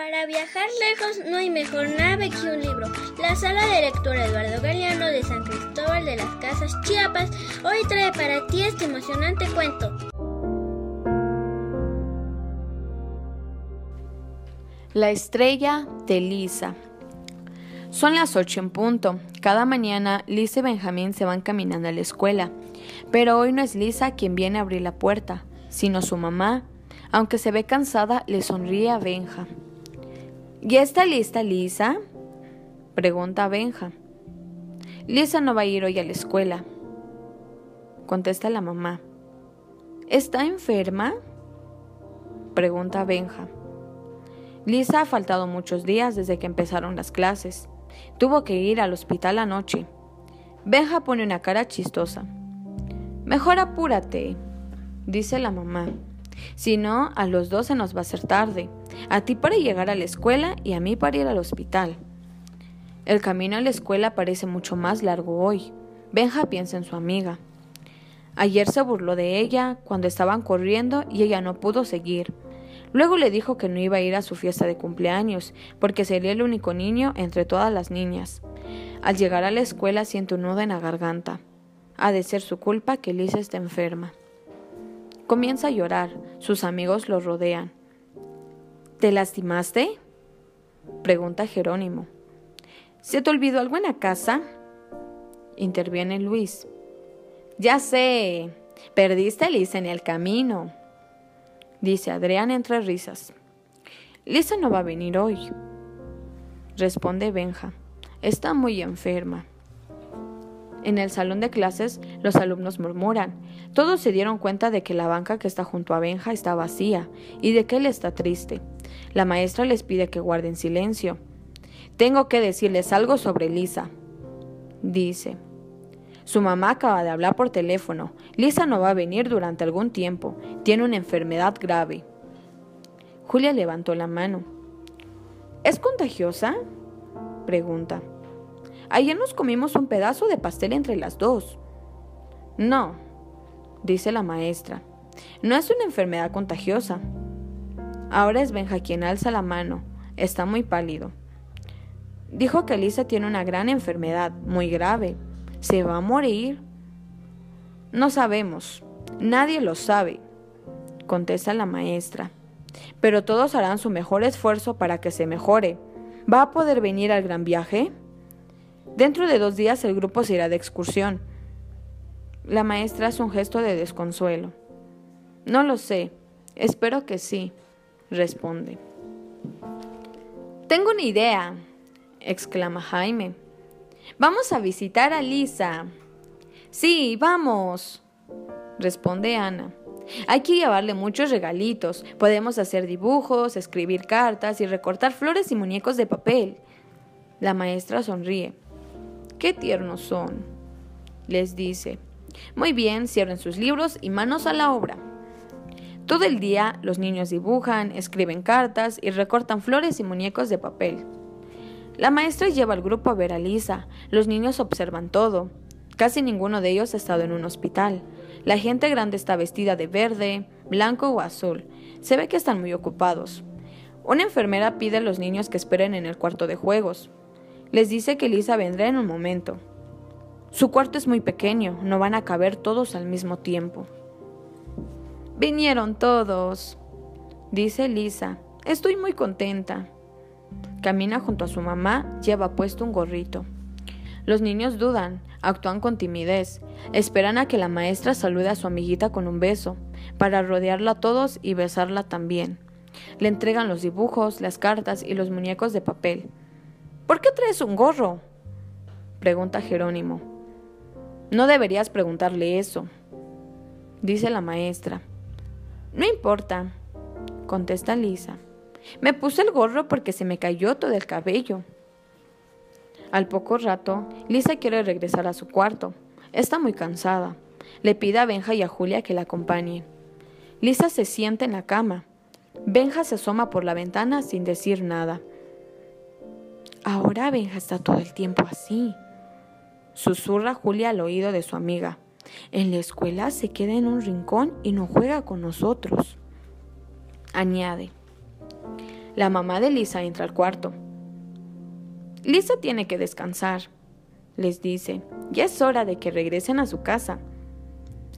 Para viajar lejos no hay mejor nave que un libro. La sala de lectura Eduardo Galeano de San Cristóbal de las Casas Chiapas hoy trae para ti este emocionante cuento. La estrella de Lisa. Son las ocho en punto. Cada mañana Lisa y Benjamín se van caminando a la escuela. Pero hoy no es Lisa quien viene a abrir la puerta, sino su mamá. Aunque se ve cansada, le sonríe a Benja. ¿Ya está lista Lisa? Pregunta Benja. Lisa no va a ir hoy a la escuela. Contesta la mamá. ¿Está enferma? Pregunta Benja. Lisa ha faltado muchos días desde que empezaron las clases. Tuvo que ir al hospital anoche. Benja pone una cara chistosa. Mejor apúrate, dice la mamá. Si no, a los dos se nos va a hacer tarde. A ti para llegar a la escuela y a mí para ir al hospital. El camino a la escuela parece mucho más largo hoy. Benja piensa en su amiga. Ayer se burló de ella cuando estaban corriendo y ella no pudo seguir. Luego le dijo que no iba a ir a su fiesta de cumpleaños, porque sería el único niño entre todas las niñas. Al llegar a la escuela siente un nudo en la garganta. Ha de ser su culpa que Lisa está enferma. Comienza a llorar. Sus amigos lo rodean. ¿Te lastimaste? pregunta Jerónimo. ¿Se te olvidó algo en la casa? interviene Luis. Ya sé. Perdiste a Lisa en el camino dice Adrián entre risas. Lisa no va a venir hoy, responde Benja. Está muy enferma. En el salón de clases, los alumnos murmuran. Todos se dieron cuenta de que la banca que está junto a Benja está vacía y de que él está triste. La maestra les pide que guarden silencio. Tengo que decirles algo sobre Lisa, dice. Su mamá acaba de hablar por teléfono. Lisa no va a venir durante algún tiempo. Tiene una enfermedad grave. Julia levantó la mano. ¿Es contagiosa? pregunta. Ayer nos comimos un pedazo de pastel entre las dos. No, dice la maestra. No es una enfermedad contagiosa. Ahora es Benja quien alza la mano. Está muy pálido. Dijo que Lisa tiene una gran enfermedad, muy grave, ¿Se va a morir? No sabemos. Nadie lo sabe, contesta la maestra. Pero todos harán su mejor esfuerzo para que se mejore. ¿Va a poder venir al gran viaje? Dentro de dos días el grupo se irá de excursión. La maestra hace un gesto de desconsuelo. No lo sé. Espero que sí, responde. Tengo una idea, exclama Jaime. Vamos a visitar a Lisa. Sí, vamos, responde Ana. Hay que llevarle muchos regalitos. Podemos hacer dibujos, escribir cartas y recortar flores y muñecos de papel. La maestra sonríe. Qué tiernos son, les dice. Muy bien, cierren sus libros y manos a la obra. Todo el día los niños dibujan, escriben cartas y recortan flores y muñecos de papel. La maestra lleva al grupo a ver a Lisa. Los niños observan todo. Casi ninguno de ellos ha estado en un hospital. La gente grande está vestida de verde, blanco o azul. Se ve que están muy ocupados. Una enfermera pide a los niños que esperen en el cuarto de juegos. Les dice que Lisa vendrá en un momento. Su cuarto es muy pequeño, no van a caber todos al mismo tiempo. Vinieron todos, dice Lisa. Estoy muy contenta. Camina junto a su mamá, lleva puesto un gorrito. Los niños dudan, actúan con timidez, esperan a que la maestra salude a su amiguita con un beso, para rodearla a todos y besarla también. Le entregan los dibujos, las cartas y los muñecos de papel. ¿Por qué traes un gorro? pregunta Jerónimo. No deberías preguntarle eso, dice la maestra. No importa, contesta Lisa. Me puse el gorro porque se me cayó todo el cabello. Al poco rato, Lisa quiere regresar a su cuarto. Está muy cansada. Le pide a Benja y a Julia que la acompañen. Lisa se sienta en la cama. Benja se asoma por la ventana sin decir nada. Ahora Benja está todo el tiempo así. Susurra Julia al oído de su amiga. En la escuela se queda en un rincón y no juega con nosotros. Añade. La mamá de Lisa entra al cuarto. Lisa tiene que descansar, les dice. Ya es hora de que regresen a su casa.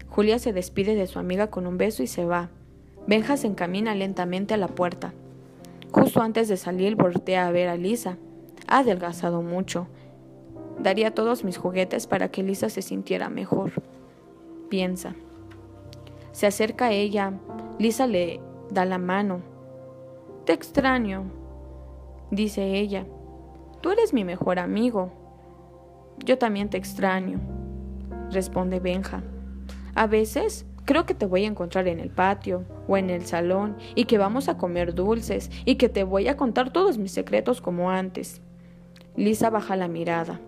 Julia se despide de su amiga con un beso y se va. Benja se encamina lentamente a la puerta. Justo antes de salir voltea a ver a Lisa. Ha adelgazado mucho. Daría todos mis juguetes para que Lisa se sintiera mejor. Piensa. Se acerca a ella. Lisa le da la mano. Te extraño, dice ella. Tú eres mi mejor amigo. Yo también te extraño, responde Benja. A veces creo que te voy a encontrar en el patio o en el salón y que vamos a comer dulces y que te voy a contar todos mis secretos como antes. Lisa baja la mirada.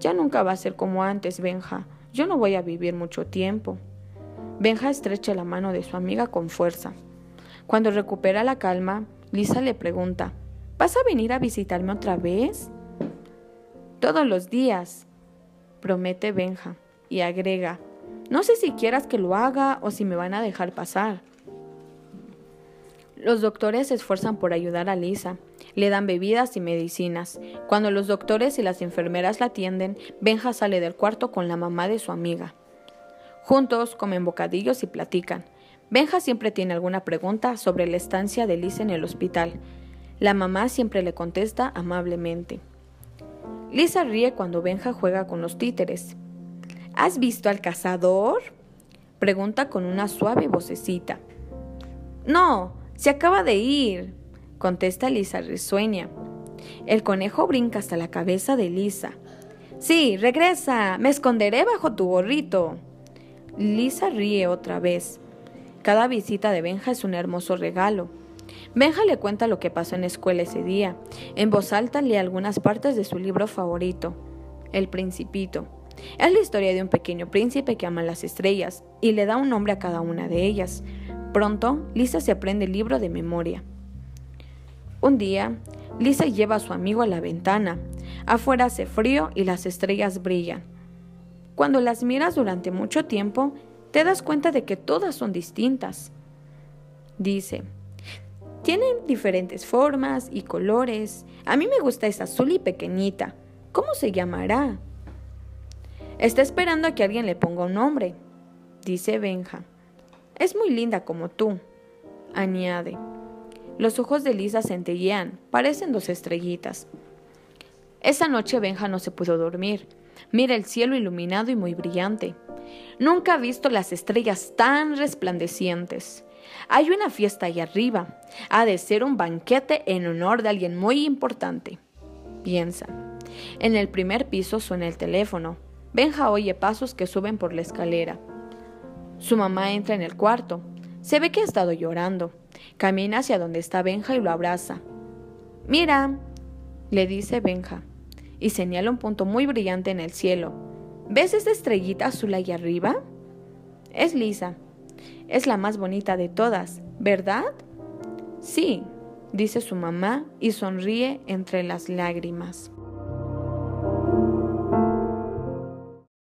Ya nunca va a ser como antes, Benja. Yo no voy a vivir mucho tiempo. Benja estrecha la mano de su amiga con fuerza. Cuando recupera la calma, Lisa le pregunta, ¿Vas a venir a visitarme otra vez? Todos los días, promete Benja, y agrega, no sé si quieras que lo haga o si me van a dejar pasar. Los doctores se esfuerzan por ayudar a Lisa. Le dan bebidas y medicinas. Cuando los doctores y las enfermeras la atienden, Benja sale del cuarto con la mamá de su amiga. Juntos comen bocadillos y platican. Benja siempre tiene alguna pregunta sobre la estancia de Lisa en el hospital. La mamá siempre le contesta amablemente. Lisa ríe cuando Benja juega con los títeres. ¿Has visto al cazador? Pregunta con una suave vocecita. No, se acaba de ir, contesta Lisa risueña. El conejo brinca hasta la cabeza de Lisa. Sí, regresa, me esconderé bajo tu gorrito. Lisa ríe otra vez. Cada visita de Benja es un hermoso regalo. Benja le cuenta lo que pasó en la escuela ese día. En voz alta lee algunas partes de su libro favorito, El Principito. Es la historia de un pequeño príncipe que ama las estrellas y le da un nombre a cada una de ellas. Pronto, Lisa se aprende el libro de memoria. Un día, Lisa lleva a su amigo a la ventana. Afuera hace frío y las estrellas brillan. Cuando las miras durante mucho tiempo, te das cuenta de que todas son distintas. Dice, tienen diferentes formas y colores. A mí me gusta esa azul y pequeñita. ¿Cómo se llamará? Está esperando a que alguien le ponga un nombre, dice Benja. Es muy linda como tú, añade. Los ojos de Lisa centellean, parecen dos estrellitas. Esa noche Benja no se pudo dormir. Mira el cielo iluminado y muy brillante. Nunca ha visto las estrellas tan resplandecientes. Hay una fiesta ahí arriba. Ha de ser un banquete en honor de alguien muy importante. Piensa. En el primer piso suena el teléfono. Benja oye pasos que suben por la escalera. Su mamá entra en el cuarto. Se ve que ha estado llorando. Camina hacia donde está Benja y lo abraza. Mira, le dice Benja, y señala un punto muy brillante en el cielo. ¿Ves esa estrellita azul ahí arriba? Es Lisa. Es la más bonita de todas, ¿verdad? Sí, dice su mamá y sonríe entre las lágrimas.